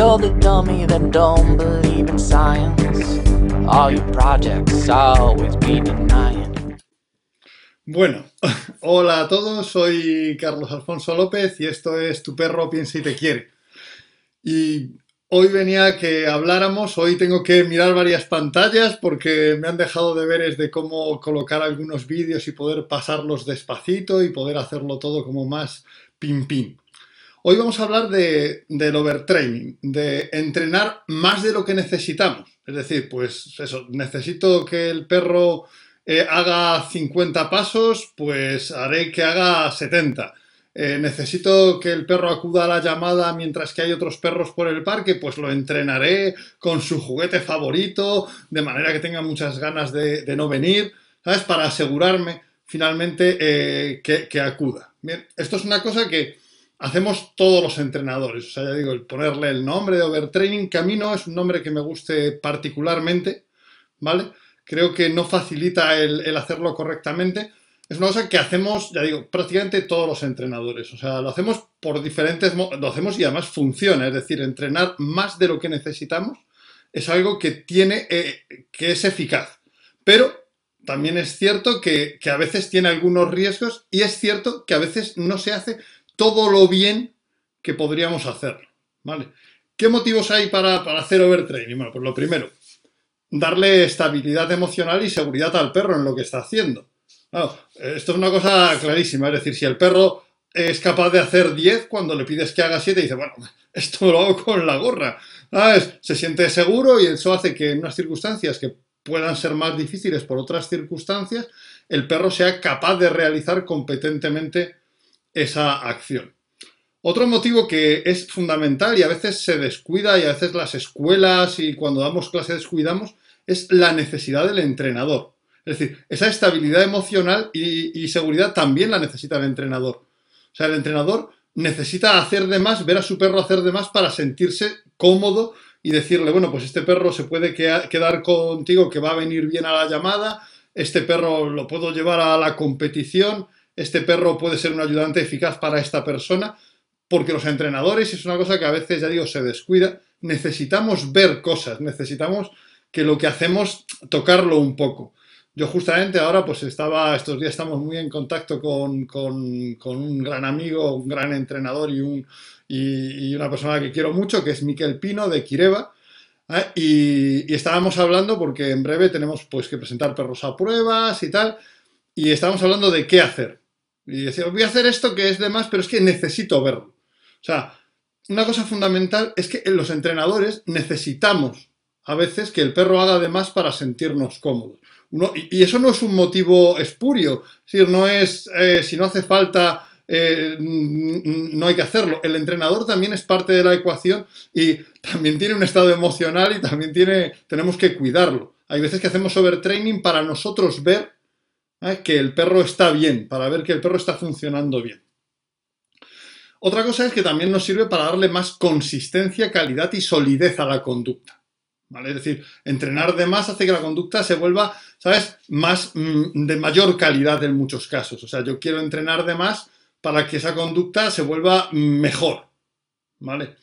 You're the dummy that don't believe in science. All your projects always be denying. Bueno, hola a todos, soy Carlos Alfonso López y esto es Tu perro piensa y te quiere. Y hoy venía que habláramos, hoy tengo que mirar varias pantallas porque me han dejado deberes de cómo colocar algunos vídeos y poder pasarlos despacito y poder hacerlo todo como más pim pim. Hoy vamos a hablar de, del overtraining, de entrenar más de lo que necesitamos. Es decir, pues eso, necesito que el perro eh, haga 50 pasos, pues haré que haga 70. Eh, necesito que el perro acuda a la llamada mientras que hay otros perros por el parque, pues lo entrenaré con su juguete favorito, de manera que tenga muchas ganas de, no venir, ¿sabes? Para asegurarme finalmente eh, que, que acuda. Bien, esto es una cosa que hacemos todos los entrenadores. O sea, ya digo, el ponerle el nombre de overtraining, que a mí no es un nombre que me guste particularmente, ¿vale? Creo que no facilita el, hacerlo correctamente. Es una cosa que hacemos, ya digo, prácticamente todos los entrenadores. O sea, lo hacemos por diferentes, lo hacemos y además funciona. Es decir, entrenar más de lo que necesitamos es algo que tiene, eh, que es eficaz. Pero también es cierto que, que, a veces tiene algunos riesgos y es cierto que a veces no se hace todo lo bien que podríamos hacer. ¿vale? ¿Qué motivos hay para, hacer overtraining? Bueno, pues lo primero, darle estabilidad emocional y seguridad al perro en lo que está haciendo. esto es una cosa clarísima, es decir, si el perro es capaz de hacer 10 cuando le pides que haga 7, dice, bueno, esto lo hago con la gorra. Se siente seguro y eso hace que en unas circunstancias que puedan ser más difíciles por otras circunstancias, el perro sea capaz de realizar competentemente esa acción. Otro motivo que es fundamental y a veces se descuida y a veces las escuelas y cuando damos clases descuidamos es la necesidad del entrenador. Es decir, esa estabilidad emocional y, seguridad también la necesita el entrenador. O sea, el entrenador necesita hacer de más, ver a su perro hacer de más para sentirse cómodo y decirle, bueno, pues este perro se puede quedar contigo que va a venir bien a la llamada, este perro lo puedo llevar a la competición, este perro puede ser un ayudante eficaz para esta persona, porque los entrenadores, es una cosa que a veces, ya digo, se descuida, necesitamos ver cosas, necesitamos que lo que hacemos, tocarlo un poco. Yo justamente ahora, pues estaba, estos días estamos muy en contacto con, un gran amigo, un gran entrenador y, un, y, una persona que quiero mucho, que es Miquel Pino de Kireva. ¿eh? Y, y, estábamos hablando porque en breve tenemos pues que presentar perros a pruebas y tal. Y estábamos hablando de qué hacer. Y decía, voy a hacer esto que es de más, pero es que necesito verlo. O sea, una cosa fundamental es que los entrenadores necesitamos a veces que el perro haga de más para sentirnos cómodos. y, eso no es un motivo espurio, es decir, no es eh, si no hace falta, eh, no hay que hacerlo. El entrenador también es parte de la ecuación y también tiene un estado emocional y también tiene, tenemos que cuidarlo. Hay veces que hacemos overtraining para nosotros ver ¿eh? que el perro está bien, para ver que el perro está funcionando bien. Otra cosa es que también nos sirve para darle más consistencia, calidad y solidez a la conducta. ¿vale? Es decir, entrenar de más hace que la conducta se vuelva, ¿sabes?, más mm, de mayor calidad en muchos casos. O sea, yo quiero entrenar de más para que esa conducta se vuelva mejor. ¿Vale?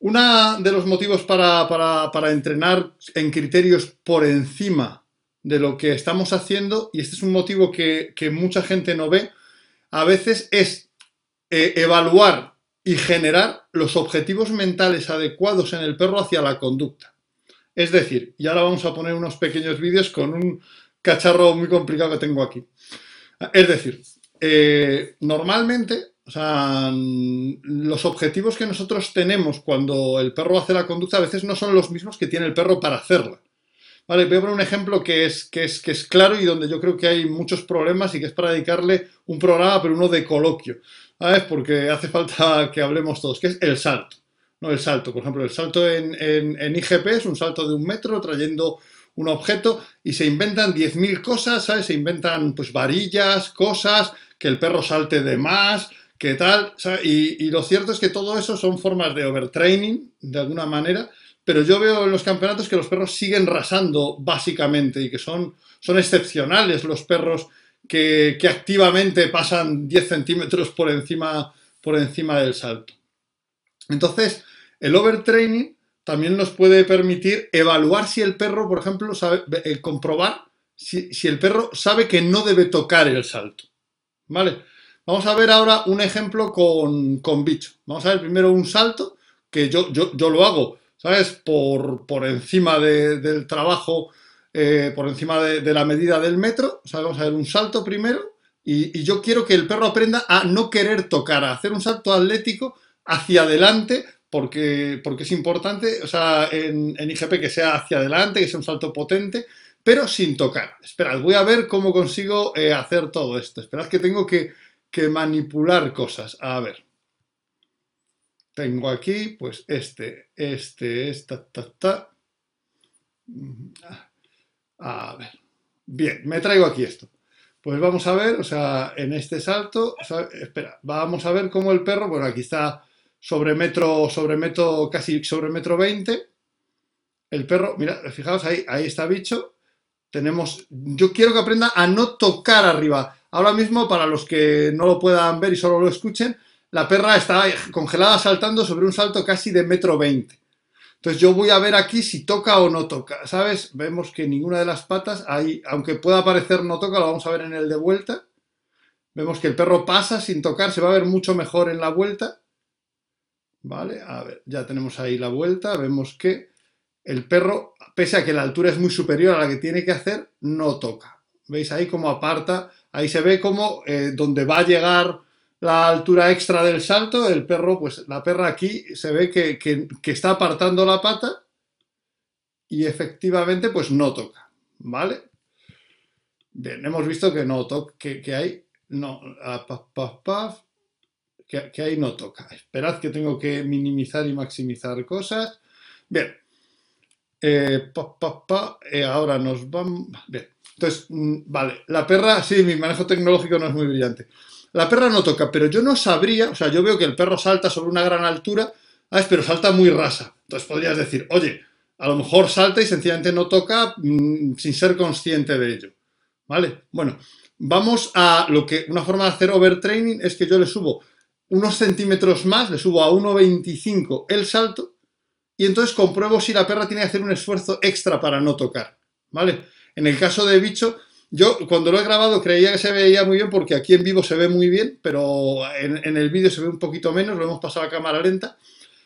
Uno de los motivos para, para entrenar en criterios por encima de lo que estamos haciendo, y este es un motivo que, mucha gente no ve, a veces es eh, evaluar y generar los objetivos mentales adecuados en el perro hacia la conducta. Es decir, y ahora vamos a poner unos pequeños vídeos con un cacharro muy complicado que tengo aquí. Es decir, eh, normalmente, los objetivos que nosotros tenemos cuando el perro hace la conducta a veces no son los mismos que tiene el perro para hacerla. Vale, voy a poner un ejemplo que es, que, es, que es claro y donde yo creo que hay muchos problemas y que es para dedicarle un programa, pero uno de coloquio, ¿sabes? Porque hace falta que hablemos todos, que es el salto. ¿no? El salto, por ejemplo, el salto en, en, IGP es un salto de un metro trayendo un objeto y se inventan 10.000 cosas, ¿sabes? Se inventan pues varillas, cosas, que el perro salte de más, que tal, Y, y, lo cierto es que todo eso son formas de overtraining, de alguna manera, pero yo veo en los campeonatos que los perros siguen rasando básicamente y que son, son excepcionales los perros que, activamente pasan 10 centímetros por encima, por encima del salto. Entonces, el overtraining también nos puede permitir evaluar si el perro, por ejemplo, sabe, eh, comprobar si, si, el perro sabe que no debe tocar el salto. ¿Vale? Vamos a ver ahora un ejemplo con, con bicho. Vamos a ver primero un salto, que yo, yo, yo lo hago, ¿sabes? Por, por encima de, del trabajo, eh, por encima de, la medida del metro. Vamos a ver un salto primero. Y, y yo quiero que el perro aprenda a no querer tocar, a hacer un salto atlético hacia adelante porque, porque es importante, o sea, en, en, IGP que sea hacia adelante, que sea un salto potente, pero sin tocar. Esperad, voy a ver cómo consigo eh, hacer todo esto. Esperad que tengo que, que, manipular cosas. A ver. Tengo aquí, pues, este, este, esta, ta, ta. A ver. Bien, me traigo aquí esto. Pues vamos a ver, o sea, en este salto, espera, vamos a ver cómo el perro, bueno, aquí está sobre metro, sobre metro, casi sobre metro 20. El perro, mira, fijaos, ahí, ahí está bicho. Tenemos, yo quiero que aprenda a no tocar arriba. Ahora mismo, para los que no lo puedan ver y solo lo escuchen, la perra está congelada saltando sobre un salto casi de metro 20. Entonces yo voy a ver aquí si toca o no toca, ¿sabes? Vemos que ninguna de las patas, aunque pueda parecer no toca, lo vamos a ver en el de vuelta. Vemos que el perro pasa sin tocar, se va a ver mucho mejor en la vuelta. ¿Vale? A ver, ya tenemos ahí la vuelta, vemos que el perro, pese a que la altura es muy superior a la que tiene que hacer, no toca. ¿Veis ahí cómo aparta? Ahí se ve como eh, donde va a llegar la altura extra del salto, el perro, pues la perra aquí se ve que, que, está apartando la pata y efectivamente pues no toca, ¿vale? Bien, hemos visto que no toca, que, que hay, no, paf, que, que, ahí no toca. Esperad que tengo que minimizar y maximizar cosas. Bien. Eh, eh, ahora nos vamos... Bien. Entonces, mm, vale, la perra, sí, mi manejo tecnológico no es muy brillante. La perra no toca, pero yo no sabría, o sea, yo veo que el perro salta sobre una gran altura, ¿sabes? pero salta muy rasa. Entonces podrías decir, oye, a lo mejor salta y sencillamente no toca mmm, sin ser consciente de ello. ¿Vale? Bueno, vamos a lo que, una forma de hacer overtraining es que yo le subo unos centímetros más, le subo a 1,25 el salto y entonces compruebo si la perra tiene que hacer un esfuerzo extra para no tocar, ¿vale? En el caso de bicho, yo cuando lo he grabado creía que se veía muy bien porque aquí en vivo se ve muy bien, pero en, el vídeo se ve un poquito menos, lo hemos pasado a cámara lenta.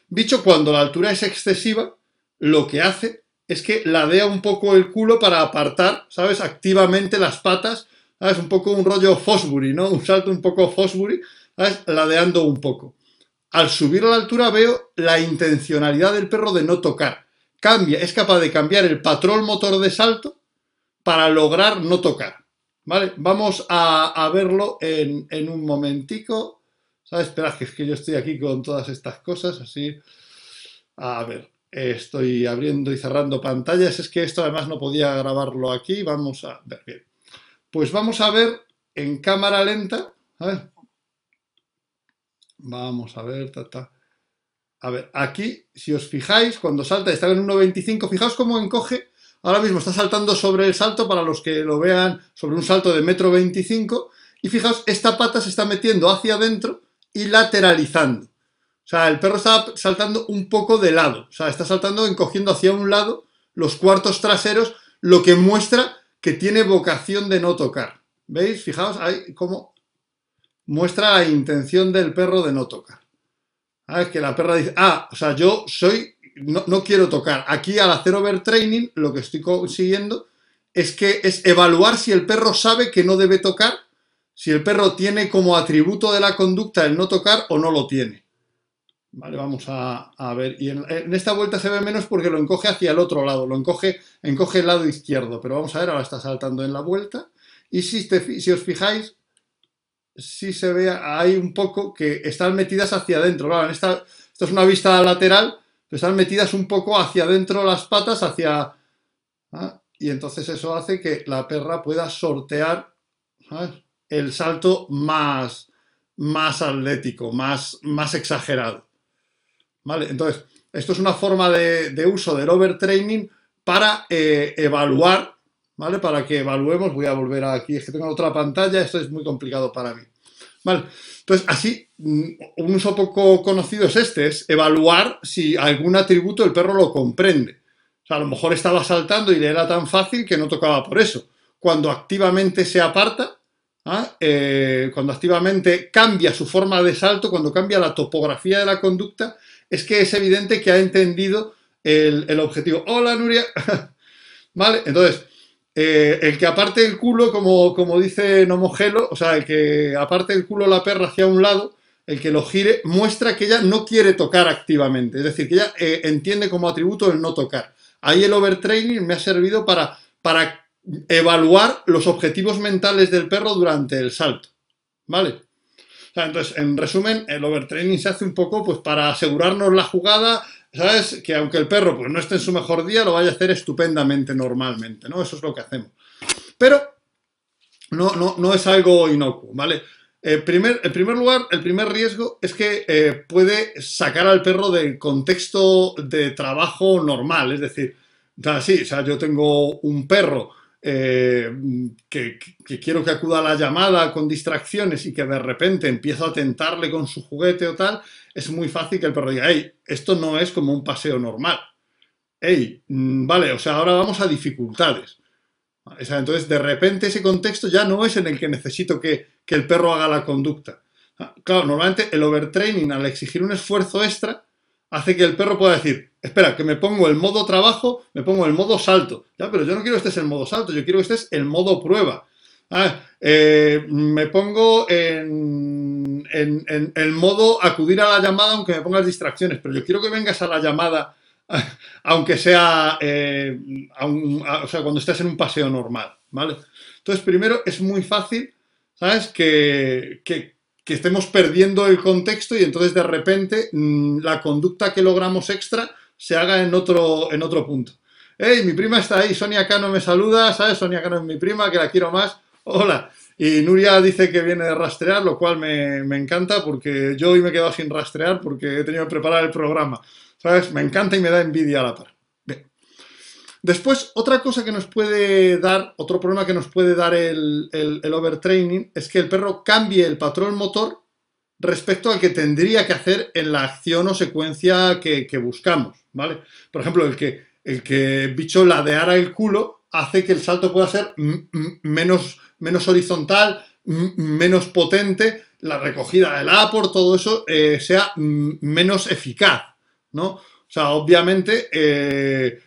Bicho, cuando la altura es excesiva, lo que hace es que ladea un poco el culo para apartar, ¿sabes? Activamente las patas, ¿sabes? Un poco un rollo Fosbury, ¿no? Un salto un poco Fosbury, ¿sabes? ladeando un poco. Al subir a la altura veo la intencionalidad del perro de no tocar. Cambia, es capaz de cambiar el patrón motor de salto para lograr no tocar. ¿Vale? Vamos a, verlo en, un momentico. ¿Sabes? Esperad que es que yo estoy aquí con todas estas cosas, así. A ver, estoy abriendo y cerrando pantallas. Es que esto además no podía grabarlo aquí. Vamos a ver, bien. Pues vamos a ver en cámara lenta. A Vamos a ver, ta, ta. A ver, aquí, si os fijáis, cuando salta, está en 1.25, fijaos cómo encoge. Ahora mismo está saltando sobre el salto, para los que lo vean, sobre un salto de metro 25. Y fijaos, esta pata se está metiendo hacia adentro y lateralizando. O sea, el perro está saltando un poco de lado. O sea, está saltando, encogiendo hacia un lado los cuartos traseros, lo que muestra que tiene vocación de no tocar. ¿Veis? Fijaos ahí cómo muestra la intención del perro de no tocar. Ah, es que la perra dice, ah, o sea, yo soy, no, quiero tocar. Aquí al hacer overtraining, lo que estoy consiguiendo es que es evaluar si el perro sabe que no debe tocar, si el perro tiene como atributo de la conducta el no tocar o no lo tiene. Vale, vamos a, a ver. Y en, esta vuelta se ve menos porque lo encoge hacia el otro lado, lo encoge, encoge el lado izquierdo. Pero vamos a ver, ahora está saltando en la vuelta. Y si, te, si os fijáis, sí se ve ahí un poco que están metidas hacia adentro. Claro, en esta, es una vista lateral, están metidas un poco hacia adentro las patas, hacia... ¿ah? Y entonces eso hace que la perra pueda sortear ¿sabes? el salto más, más atlético, más, más exagerado. ¿Vale? Entonces, esto es una forma de, de uso del overtraining para eh, evaluar ¿vale? Para que evaluemos, voy a volver aquí, es que tengo otra pantalla, esto es muy complicado para mí. ¿Vale? Entonces, así, mm, un uso poco conocido es este, es evaluar si algún atributo el perro lo comprende. O sea, a lo mejor estaba saltando y le era tan fácil que no tocaba por eso. Cuando activamente se aparta, ¿ah? eh, cuando activamente cambia su forma de salto, cuando cambia la topografía de la conducta, es que es evidente que ha entendido el, objetivo. Hola, Nuria. vale, entonces, eh, el que aparte el culo, como, como dice Nomogelo, o sea, el que aparte el culo la perra hacia un lado, el que lo gire, muestra que ella no quiere tocar activamente. Es decir, que ella eh, entiende como atributo el no tocar. Ahí el overtraining me ha servido para, para evaluar los objetivos mentales del perro durante el salto. ¿Vale? entonces, en resumen, el overtraining se hace un poco pues para asegurarnos la jugada, ¿sabes? Que aunque el perro pues, no esté en su mejor día, lo vaya a hacer estupendamente normalmente, ¿no? Eso es lo que hacemos. Pero no, no, no es algo inocuo, ¿vale? En primer, primer lugar, el primer riesgo es que eh, puede sacar al perro del contexto de trabajo normal. Es decir, sí, o sea, yo tengo un perro eh, que, quiero que acuda a la llamada con distracciones y que de repente empiezo a tentarle con su juguete o tal, es muy fácil que el perro diga, hey, esto no es como un paseo normal. Hey, mm, vale, o sea, ahora vamos a dificultades. Entonces, de repente ese contexto ya no es en el que necesito que, el perro haga la conducta. Ah, claro, normalmente el overtraining, al exigir un esfuerzo extra, hace que el perro pueda decir, espera, que me pongo el modo trabajo, me pongo el modo salto. Ya, pero yo no quiero que estés en modo salto, yo quiero que estés en modo prueba. Ah, eh, me pongo en, el modo acudir a la llamada aunque me pongas distracciones, pero yo quiero que vengas a la llamada aunque sea, eh, sea, cuando estés en un paseo normal, ¿vale? Entonces, primero, es muy fácil, ¿sabes? Que, estemos perdiendo el contexto y entonces de repente mm, la conducta que logramos extra se haga en otro, en otro punto. ¡Hey, mi prima está ahí! Sonia Cano me saluda, ¿sabes? Sonia Cano es mi prima, que la quiero más. Hola. Y Nuria dice que viene de rastrear, lo cual me, me encanta porque yo hoy me he quedado sin rastrear porque he tenido que preparar el programa. ¿Sabes? Me encanta y me da envidia a la par. Después, otra cosa que nos puede dar, otro problema que nos puede dar el, overtraining es que el perro cambie el patrón motor respecto al que tendría que hacer en la acción o secuencia que, buscamos, ¿vale? Por ejemplo, el que el que bicho ladeara el culo hace que el salto pueda ser menos, menos horizontal, menos potente, la recogida del por todo eso eh, sea menos eficaz, ¿no? O sea, obviamente, eh,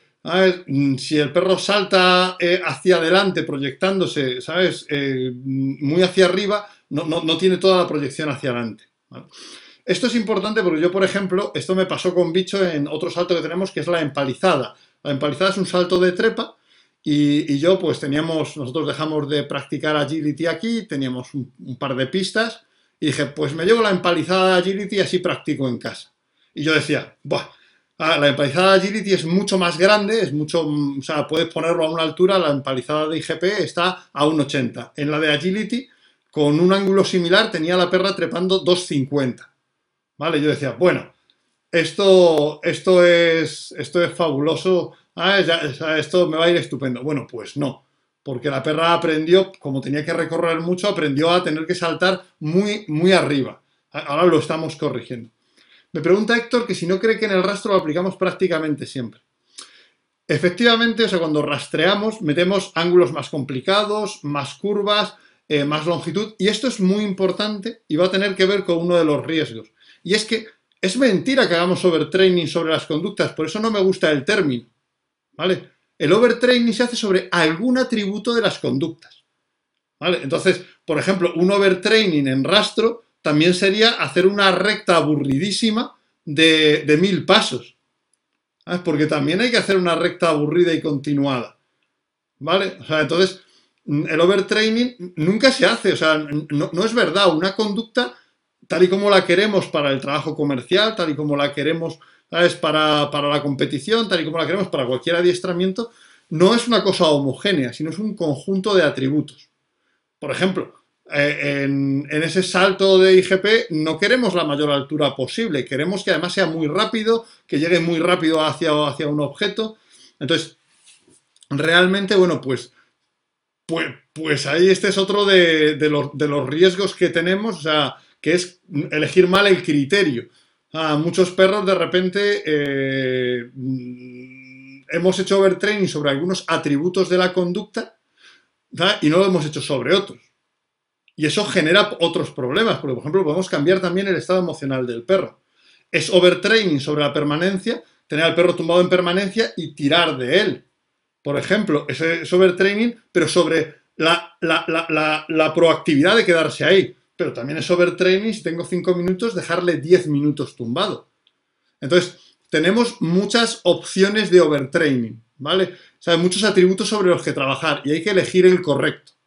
si el perro salta eh, hacia adelante proyectándose, ¿sabes? Eh, muy hacia arriba, no, tiene toda la proyección hacia adelante. Esto es importante porque yo, por ejemplo, esto me pasó con bicho en otro salto que tenemos que es la empalizada. La empalizada es un salto de trepa y, yo pues teníamos, nosotros dejamos de practicar agility aquí, teníamos un, un par de pistas y dije, pues me llevo la empalizada de agility y así practico en casa. Y yo decía, ah, la empalizada de Agility es mucho más grande, es mucho, o sea, puedes ponerlo a una altura, la empalizada de IGP está a 1,80. En la de Agility, con un ángulo similar, tenía la perra trepando 2,50. ¿Vale? Yo decía, bueno, esto, esto, es, esto es fabuloso, ah, esto me va a ir estupendo. Bueno, pues no, porque la perra aprendió, como tenía que recorrer mucho, aprendió a tener que saltar muy, muy arriba. Ahora lo estamos corrigiendo. Me pregunta Héctor que si no cree que en el rastro lo aplicamos prácticamente siempre. Efectivamente, o sea, cuando rastreamos, metemos ángulos más complicados, más curvas, eh, más longitud, y esto es muy importante y va a tener que ver con uno de los riesgos. Y es que es mentira que hagamos overtraining sobre las conductas, por eso no me gusta el término. ¿Vale? El overtraining se hace sobre algún atributo de las conductas. ¿Vale? Entonces, por ejemplo, un overtraining en rastro también sería hacer una recta aburridísima de, mil pasos. Porque también hay que hacer una recta aburrida y continuada. ¿Vale? O sea, entonces, el overtraining nunca se hace. O sea, no, es verdad. Una conducta, tal y como la queremos para el trabajo comercial, tal y como la queremos Para, para la competición, tal y como la queremos para cualquier adiestramiento, no es una cosa homogénea, sino es un conjunto de atributos. Por ejemplo, eh, en, ese salto de IGP no queremos la mayor altura posible, queremos que además sea muy rápido, que llegue muy rápido hacia, hacia un objeto. Entonces, realmente, bueno, pues, pues, pues ahí este es otro de, los, riesgos que tenemos, o sea, que es elegir mal el criterio. A muchos perros de repente eh, hemos hecho overtraining sobre algunos atributos de la conducta y no lo hemos hecho sobre otros. Y eso genera otros problemas, porque por ejemplo podemos cambiar también el estado emocional del perro. Es overtraining sobre la permanencia, tener al perro tumbado en permanencia y tirar de él. Por ejemplo, es overtraining, pero sobre la, la, proactividad de quedarse ahí. Pero también es overtraining, si tengo 5 minutos, dejarle 10 minutos tumbado. Entonces, tenemos muchas opciones de overtraining, ¿vale? O sea, hay muchos atributos sobre los que trabajar y hay que elegir el correcto.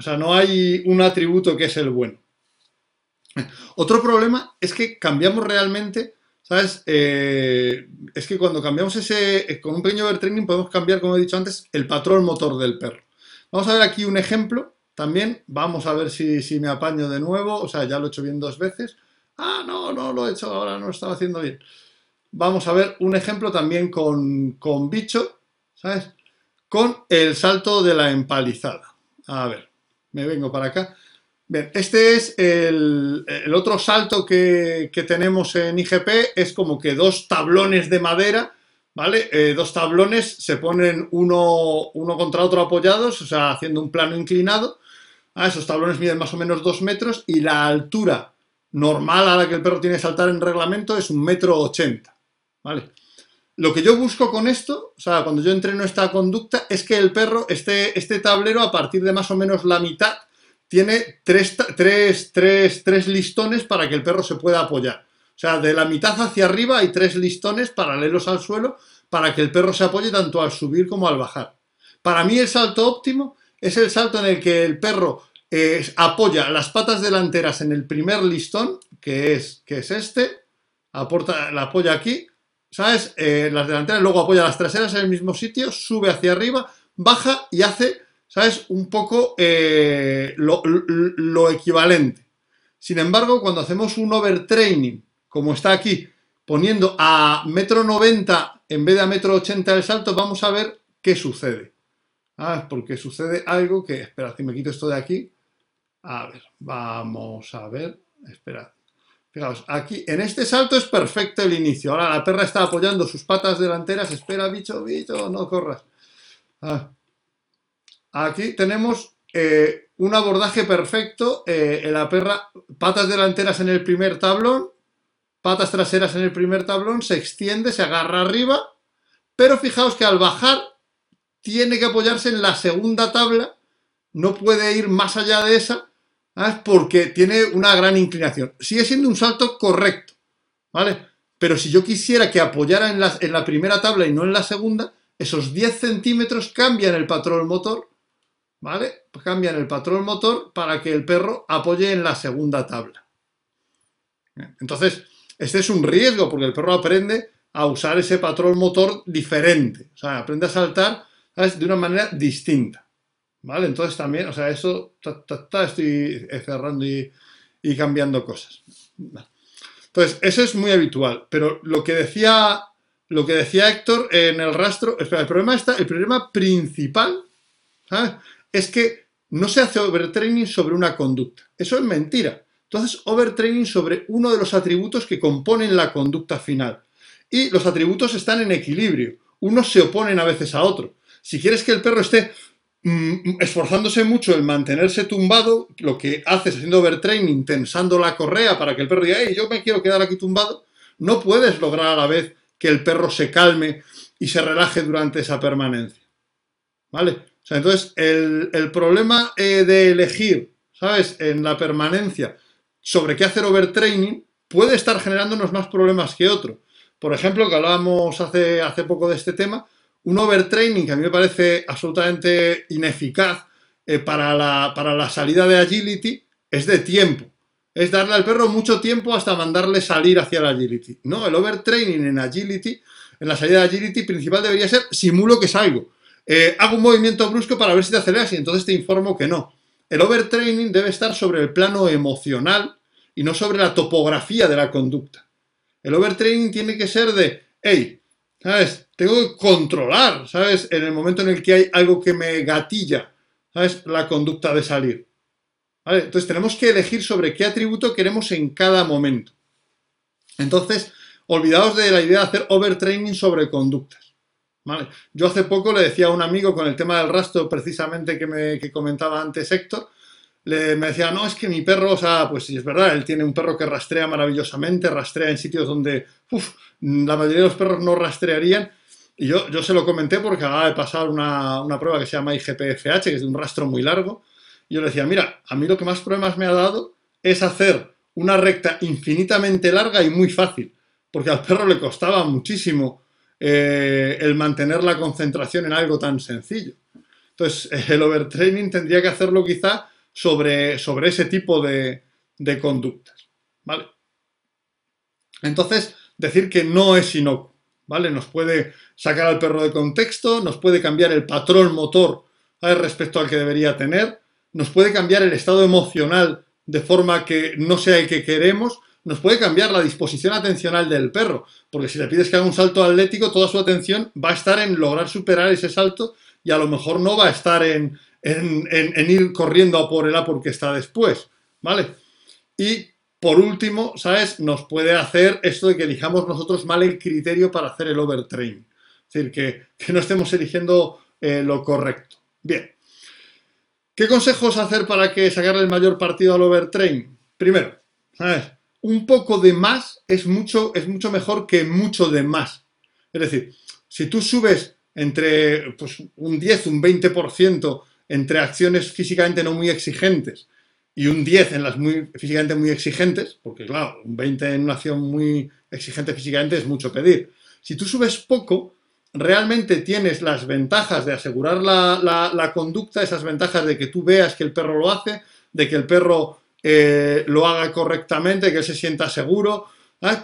O sea, no hay un atributo que es el bueno. Otro problema es que cambiamos realmente, ¿sabes? Eh, es que cuando cambiamos ese, con un pequeño overtraining podemos cambiar, como he dicho antes, el patrón motor del perro. Vamos a ver aquí un ejemplo también. Vamos a ver si, me apaño de nuevo. O sea, ya lo he hecho bien dos veces. Ah, no, no lo he hecho ahora, no lo estaba haciendo bien. Vamos a ver un ejemplo también con, con bicho, ¿sabes? Con el salto de la empalizada. A ver, me vengo para acá. Bien, este es el, otro salto que, tenemos en IGP, es como que dos tablones de madera ¿vale? Eh, dos tablones se ponen uno, uno, contra otro apoyados, o sea, haciendo un plano inclinado. Ah, esos tablones miden más o menos dos metros y la altura normal a la que el perro tiene que saltar en reglamento es un metro ochenta, ¿vale? Lo que yo busco con esto, o sea, cuando yo entreno esta conducta, es que el perro, este, este tablero, a partir de más o menos la mitad, tiene tres, tres, tres, tres listones para que el perro se pueda apoyar. O sea, de la mitad hacia arriba hay tres listones paralelos al suelo para que el perro se apoye tanto al subir como al bajar. Para mí el salto óptimo es el salto en el que el perro eh, apoya las patas delanteras en el primer listón, que es, que es este, aporta, la apoya aquí, ¿sabes? Eh, las delanteras, luego apoya las traseras en el mismo sitio, sube hacia arriba, baja y hace, ¿sabes? Un poco eh, lo, lo equivalente. Sin embargo, cuando hacemos un overtraining como está aquí, poniendo a metro 90 en vez de a metro 80 el salto, vamos a ver qué sucede. Ah, porque sucede algo que, espera, si me quito esto de aquí. A ver, vamos a ver, esperad. Fijaos, aquí en este salto es perfecto el inicio. Ahora la perra está apoyando sus patas delanteras. Espera, bicho, bicho, no corras. Ah. Aquí tenemos eh, un abordaje perfecto. Eh, en la perra, patas delanteras en el primer tablón patas traseras en el primer tablón, se extiende, se agarra arriba, pero fijaos que al bajar tiene que apoyarse en la segunda tabla, no puede ir más allá de esa, porque tiene una gran inclinación. Sigue siendo un salto correcto, ¿vale? Pero si yo quisiera que apoyara en la, primera tabla y no en la segunda, esos 10 centímetros cambian el patrón motor, ¿vale? Cambian el patrón motor para que el perro apoye en la segunda tabla. Entonces, este es un riesgo porque el perro aprende a usar ese patrón motor diferente. O sea, aprende a saltar de una manera distinta. ¿Vale? Entonces también, o sea, eso estoy cerrando y, cambiando cosas. Entonces, eso es muy habitual. Pero lo que decía, lo que decía Héctor en el rastro, espera, el problema está, el problema principal es que no se hace overtraining sobre una conducta. Eso es mentira. Entonces, overtraining sobre uno de los atributos que componen la conducta final. Y los atributos están en equilibrio. Unos se oponen a veces a otros. Si quieres que el perro esté esforzándose mucho en mantenerse tumbado, lo que haces haciendo overtraining, tensando la correa para que el perro diga, yo me quiero quedar aquí tumbado, no puedes lograr a la vez que el perro se calme y se relaje durante esa permanencia. ¿Vale? Entonces, el, problema eh, de elegir, ¿sabes? En la permanencia, sobre qué hacer overtraining puede estar generándonos más problemas que otro. Por ejemplo, que hablábamos hace, hace poco de este tema, un overtraining que a mí me parece absolutamente ineficaz eh, para, la, para la salida de agility es de tiempo. Es darle al perro mucho tiempo hasta mandarle salir hacia la agility. No, el overtraining en agility, en la salida de agility principal debería ser simulo que salgo. Eh, hago un movimiento brusco para ver si te aceleras y entonces te informo que no. El overtraining debe estar sobre el plano emocional y no sobre la topografía de la conducta. El overtraining tiene que ser de, hey, ¿sabes? Tengo que controlar, ¿sabes? En el momento en el que hay algo que me gatilla ¿sabes? la conducta de salir. Entonces tenemos que elegir sobre qué atributo queremos en cada momento. Entonces, olvidaos de la idea de hacer overtraining sobre conductas. ¿vale? Yo hace poco le decía a un amigo con el tema del rastro, precisamente que me comentaba antes Héctor, le, me decía, no, es que mi perro, o sea, pues sí, es verdad, él tiene un perro que rastrea maravillosamente, rastrea en sitios donde la mayoría de los perros no rastrearían. Y yo, yo se lo comenté porque acaba de pasar una, una prueba que se llama IGPFH, que es de un rastro muy largo. Y yo le decía, mira, a mí lo que más problemas me ha dado es hacer una recta infinitamente larga y muy fácil, porque al perro le costaba muchísimo eh, el mantener la concentración en algo tan sencillo. Entonces, el overtraining tendría que hacerlo quizá sobre, sobre ese tipo de, conductas. ¿Vale? Entonces, decir que no es inocuo, ¿vale? Nos puede sacar al perro de contexto, nos puede cambiar el patrón motor respecto al que debería tener, nos puede cambiar el estado emocional de forma que no sea el que queremos, nos puede cambiar la disposición atencional del perro, porque si le pides que haga un salto atlético, toda su atención va a estar en lograr superar ese salto y a lo mejor no va a estar en, en, ir corriendo a por el A porque está después, ¿vale? Y por último, ¿sabes? Nos puede hacer esto de que elijamos nosotros mal el criterio para hacer el overtrain. Es decir, que, no estemos eligiendo eh, lo correcto. Bien. ¿Qué consejos hacer para que sacarle el mayor partido al overtrain? Primero, ¿sabes? Un poco de más es mucho, es mucho mejor que mucho de más. Es decir, si tú subes entre pues, un 10, un 20% entre acciones físicamente no muy exigentes y un 10 en las muy, físicamente muy exigentes, porque claro, un 20 en una acción muy exigente físicamente es mucho pedir. Si tú subes poco, realmente tienes las ventajas de asegurar la, conducta, esas ventajas de que tú veas que el perro lo hace, de que el perro eh, lo haga correctamente, que él se sienta seguro,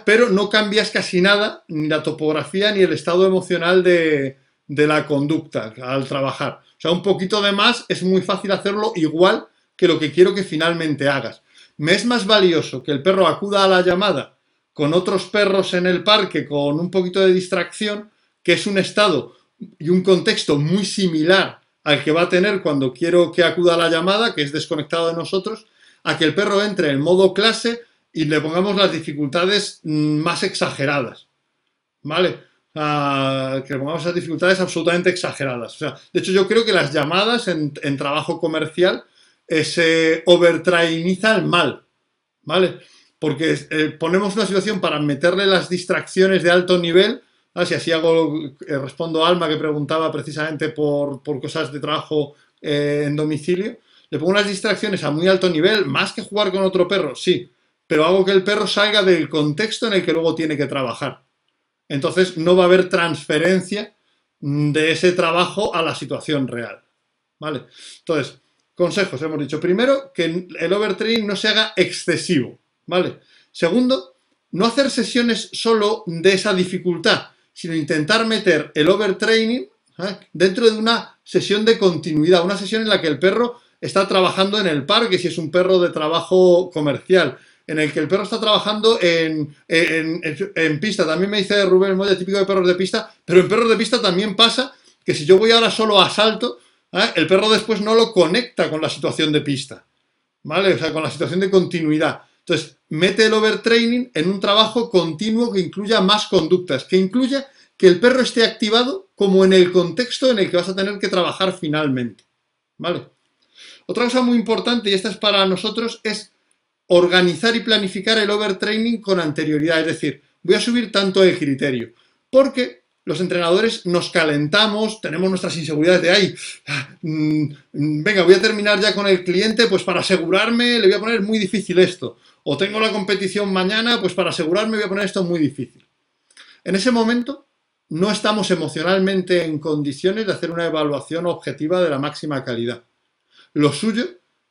pero no cambias casi nada, ni la topografía, ni el estado emocional de, de la conducta al trabajar. O sea, un poquito de más es muy fácil hacerlo igual que lo que quiero que finalmente hagas. Me es más valioso que el perro acuda a la llamada con otros perros en el parque con un poquito de distracción, que es un estado y un contexto muy similar al que va a tener cuando quiero que acuda a la llamada, que es desconectado de nosotros, a que el perro entre en modo clase y le pongamos las dificultades mm, más exageradas. ¿Vale? que le pongamos esas dificultades absolutamente exageradas. O sea, de hecho, yo creo que las llamadas en, trabajo comercial eh, se overtrainizan mal, ¿vale? Porque eh, ponemos una situación para meterle las distracciones de alto nivel, si así hago, eh, respondo a Alma que preguntaba precisamente por, por cosas de trabajo en domicilio, le pongo unas distracciones a muy alto nivel, más que jugar con otro perro, sí, pero hago que el perro salga del contexto en el que luego tiene que trabajar entonces no va a haber transferencia de ese trabajo a la situación real. ¿Vale? Entonces, consejos, hemos dicho. Primero, que el overtraining no se haga excesivo. ¿Vale? Segundo, no hacer sesiones solo de esa dificultad, sino intentar meter el overtraining ¿eh? dentro de una sesión de continuidad, una sesión en la que el perro está trabajando en el parque, si es un perro de trabajo comercial, en el que el perro está trabajando en, pista. También me dice Rubén molde típico de perros de pista, pero en perros de pista también pasa que si yo voy ahora solo a salto, ¿eh? el perro después no lo conecta con la situación de pista, ¿vale? O sea, con la situación de continuidad. Entonces, mete el overtraining en un trabajo continuo que incluya más conductas, que incluya que el perro esté activado como en el contexto en el que vas a tener que trabajar finalmente, ¿vale? Otra cosa muy importante, y esta es para nosotros, es organizar y planificar el overtraining con anterioridad. Es decir, voy a subir tanto el criterio. Porque los entrenadores nos calentamos, tenemos nuestras inseguridades de ahí. Mm, venga, voy a terminar ya con el cliente, pues para asegurarme le voy a poner muy difícil esto. O tengo la competición mañana, pues para asegurarme voy a poner esto muy difícil. En ese momento no estamos emocionalmente en condiciones de hacer una evaluación objetiva de la máxima calidad. Lo suyo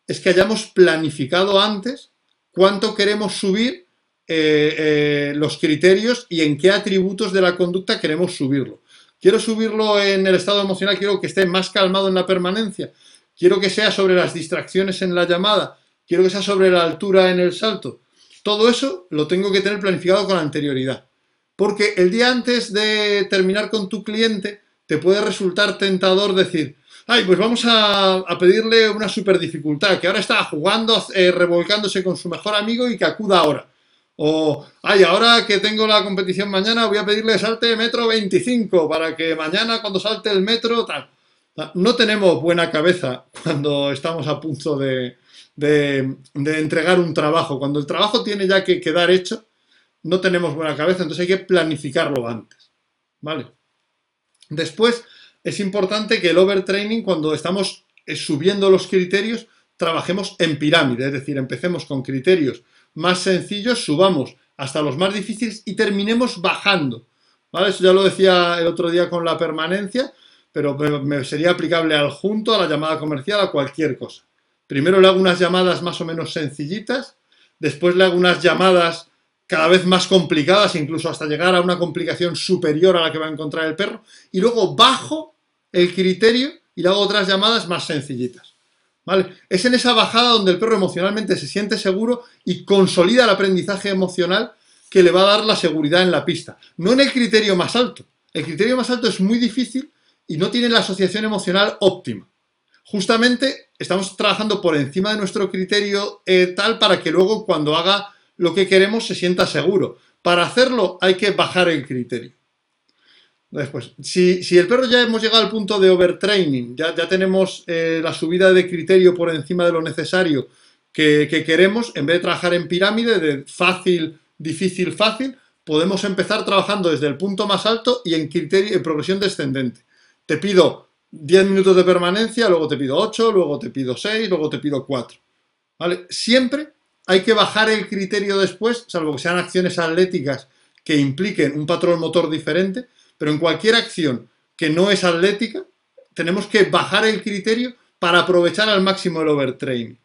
es que hayamos planificado antes cuánto queremos subir eh, eh, los criterios y en qué atributos de la conducta queremos subirlo. Quiero subirlo en el estado emocional, quiero que esté más calmado en la permanencia, quiero que sea sobre las distracciones en la llamada, quiero que sea sobre la altura en el salto. Todo eso lo tengo que tener planificado con anterioridad. Porque el día antes de terminar con tu cliente, te puede resultar tentador decir, ay, pues vamos a, pedirle una super dificultad, que ahora está jugando, eh, revolcándose con su mejor amigo y que acuda ahora. O, ay, ahora que tengo la competición mañana, voy a pedirle salte metro 25 para que mañana cuando salte el metro, tal. No tenemos buena cabeza cuando estamos a punto de, de, entregar un trabajo. Cuando el trabajo tiene ya que quedar hecho, no tenemos buena cabeza, entonces hay que planificarlo antes. ¿Vale? Después, es importante que el overtraining, cuando estamos eh, subiendo los criterios, trabajemos en pirámide, es decir, empecemos con criterios más sencillos, subamos hasta los más difíciles y terminemos bajando. ¿Vale? Eso ya lo decía el otro día con la permanencia, pero me sería aplicable al junto, a la llamada comercial, a cualquier cosa. Primero le hago unas llamadas más o menos sencillitas, después le hago unas llamadas cada vez más complicadas, incluso hasta llegar a una complicación superior a la que va a encontrar el perro, y luego bajo el criterio y le hago otras llamadas más sencillitas. ¿Vale? Es en esa bajada donde el perro emocionalmente se siente seguro y consolida el aprendizaje emocional que le va a dar la seguridad en la pista. No en el criterio más alto. El criterio más alto es muy difícil y no tiene la asociación emocional óptima justamente estamos trabajando por encima de nuestro criterio eh, tal para que luego cuando haga lo que queremos se sienta seguro. Para hacerlo hay que bajar el criterio. Después, si, el perro ya hemos llegado al punto de overtraining, ya, ya tenemos eh, la subida de criterio por encima de lo necesario que, queremos, en vez de trabajar en pirámide de fácil, difícil, fácil, podemos empezar trabajando desde el punto más alto y en criterio en progresión descendente. Te pido 10 minutos de permanencia, luego te pido 8, luego te pido 6, luego te pido 4. ¿Vale? Siempre hay que bajar el criterio después, salvo que sean acciones atléticas que impliquen un patrón motor diferente, pero en cualquier acción que no es atlética, tenemos que bajar el criterio para aprovechar al máximo el overtraining.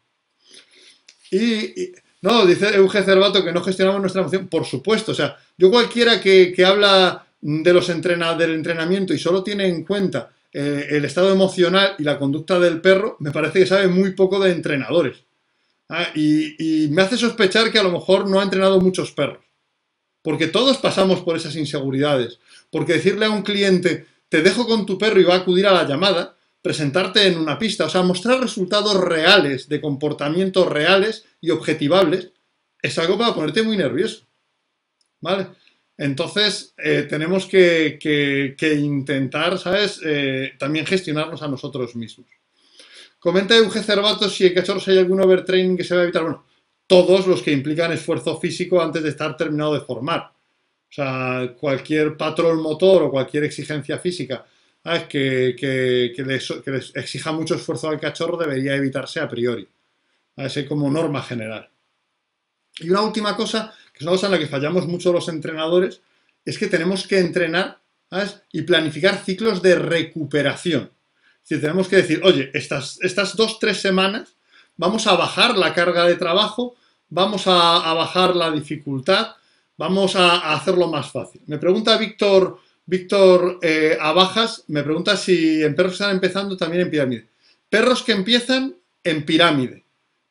Y, no, dice Euge Cervato que no gestionamos nuestra emoción. Por supuesto, o sea, yo cualquiera que, habla de los entrena, del entrenamiento y solo tiene en cuenta eh, el estado emocional y la conducta del perro, me parece que sabe muy poco de entrenadores. Ah, y, me hace sospechar que a lo mejor no ha entrenado muchos perros. Porque todos pasamos por esas inseguridades. Porque decirle a un cliente, te dejo con tu perro y va a acudir a la llamada, presentarte en una pista, o sea, mostrar resultados reales, de comportamientos reales y objetivables, es algo para ponerte muy nervioso. ¿Vale? Entonces, eh, tenemos que, intentar, ¿sabes?, eh, también gestionarnos a nosotros mismos. Comenta Euge Cervato si hay cachorros hay algún overtraining que se va a evitar. Bueno, todos los que implican esfuerzo físico antes de estar terminado de formar. O sea, cualquier patrón motor o cualquier exigencia física que, que, les, exija mucho esfuerzo al cachorro debería evitarse a priori. Así como norma general. Y una última cosa es una cosa en la que fallamos mucho los entrenadores, es que tenemos que entrenar y planificar ciclos de recuperación. Es tenemos que decir, oye, estas, estas dos, tres semanas vamos a bajar la carga de trabajo, vamos a, bajar la dificultad, vamos a, hacerlo más fácil. Me pregunta Víctor, Víctor eh, Abajas, me pregunta si en perros están empezando también en pirámide. Perros que empiezan en pirámide,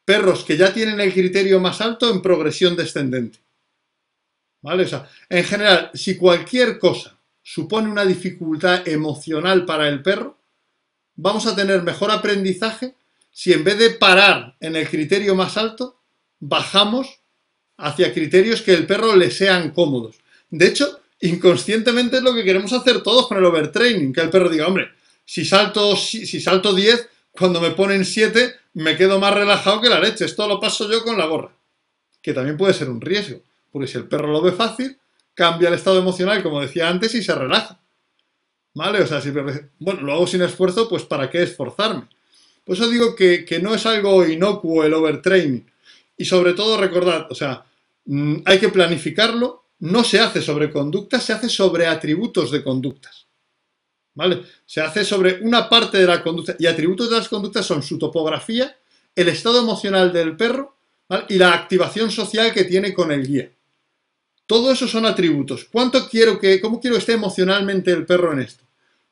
perros que ya tienen el criterio más alto en progresión descendente. ¿Vale? En general, si cualquier cosa supone una dificultad emocional para el perro, vamos a tener mejor aprendizaje si en vez de parar en el criterio más alto, bajamos hacia criterios que el perro le sean cómodos. De hecho, inconscientemente es lo que queremos hacer todos con el overtraining, que el perro diga, hombre, si salto, si, salto 10, cuando me ponen 7, me quedo más relajado que la leche. Esto lo paso yo con la gorra, que también puede ser un riesgo. Porque si el perro lo ve fácil, cambia el estado emocional, como decía antes, y se relaja. ¿Vale? O sea, si bueno, lo hago sin esfuerzo, pues ¿para qué esforzarme? Por eso digo que, no es algo inocuo el overtraining. Y sobre todo recordad, o sea, hay que planificarlo, no se hace sobre conductas, se hace sobre atributos de conductas. ¿Vale? Se hace sobre una parte de la conducta. Y atributos de las conductas son su topografía, el estado emocional del perro y la activación social que tiene con el guía. Todo eso son atributos. ¿Cuánto quiero que, cómo quiero que esté emocionalmente el perro en esto?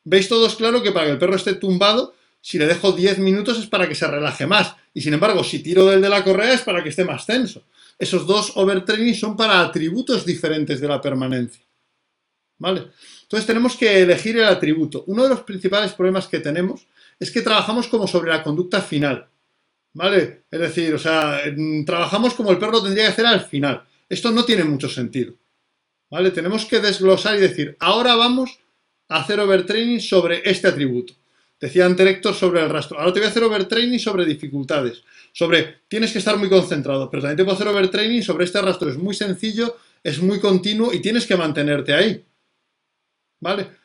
¿Veis todos claro que para que el perro esté tumbado, si le dejo 10 minutos es para que se relaje más? Y sin embargo, si tiro del de la correa es para que esté más tenso. Esos dos overtraining son para atributos diferentes de la permanencia. ¿Vale? Entonces tenemos que elegir el atributo. Uno de los principales problemas que tenemos es que trabajamos como sobre la conducta final. ¿Vale? Es decir, o sea, trabajamos como el perro tendría que hacer al final. Esto no tiene mucho sentido. ¿Vale? Tenemos que desglosar y decir, ahora vamos a hacer overtraining sobre este atributo. Decía antes Héctor sobre el rastro. Ahora te voy a hacer overtraining sobre dificultades. Sobre, tienes que estar muy concentrado, pero también te puedo hacer overtraining sobre este rastro. Es muy sencillo, es muy continuo y tienes que mantenerte ahí. ¿Vale?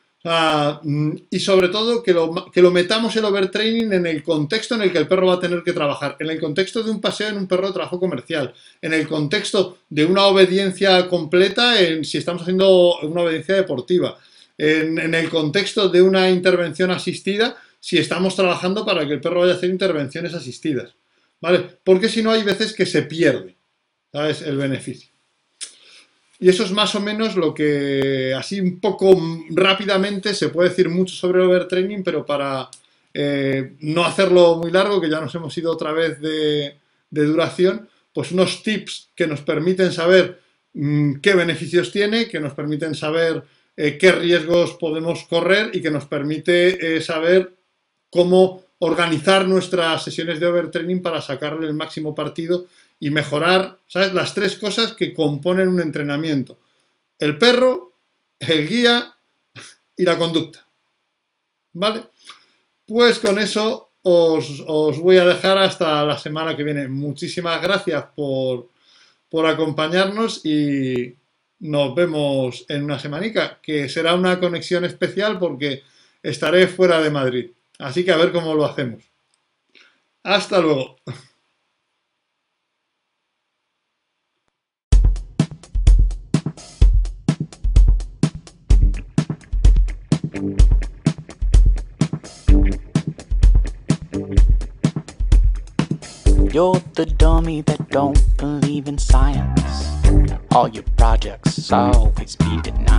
Mm, y sobre todo que lo, que lo metamos el overtraining en el contexto en el que el perro va a tener que trabajar, en el contexto de un paseo en un perro de trabajo comercial, en el contexto de una obediencia completa en si estamos haciendo una obediencia deportiva, en, el contexto de una intervención asistida si estamos trabajando para que el perro vaya a hacer intervenciones asistidas. ¿Vale? Porque si no hay veces que se pierde, ¿sabes? El beneficio. Y eso es más o menos lo que, así un poco rápidamente, se puede decir mucho sobre el overtraining, pero para eh, no hacerlo muy largo, que ya nos hemos ido otra vez de, duración, pues unos tips que nos permiten saber mm, qué beneficios tiene, que nos permiten saber eh, qué riesgos podemos correr y que nos permite eh, saber cómo organizar nuestras sesiones de overtraining para sacarle el máximo partido y mejorar, ¿sabes? Las tres cosas que componen un entrenamiento. El perro, el guía y la conducta. ¿Vale? Pues con eso os, voy a dejar hasta la semana que viene. Muchísimas gracias por, por acompañarnos y nos vemos en una semanica, que será una conexión especial porque estaré fuera de Madrid. Así que a ver cómo lo hacemos. Hasta luego. The dummy that don't believe in science. All your projects always be denied.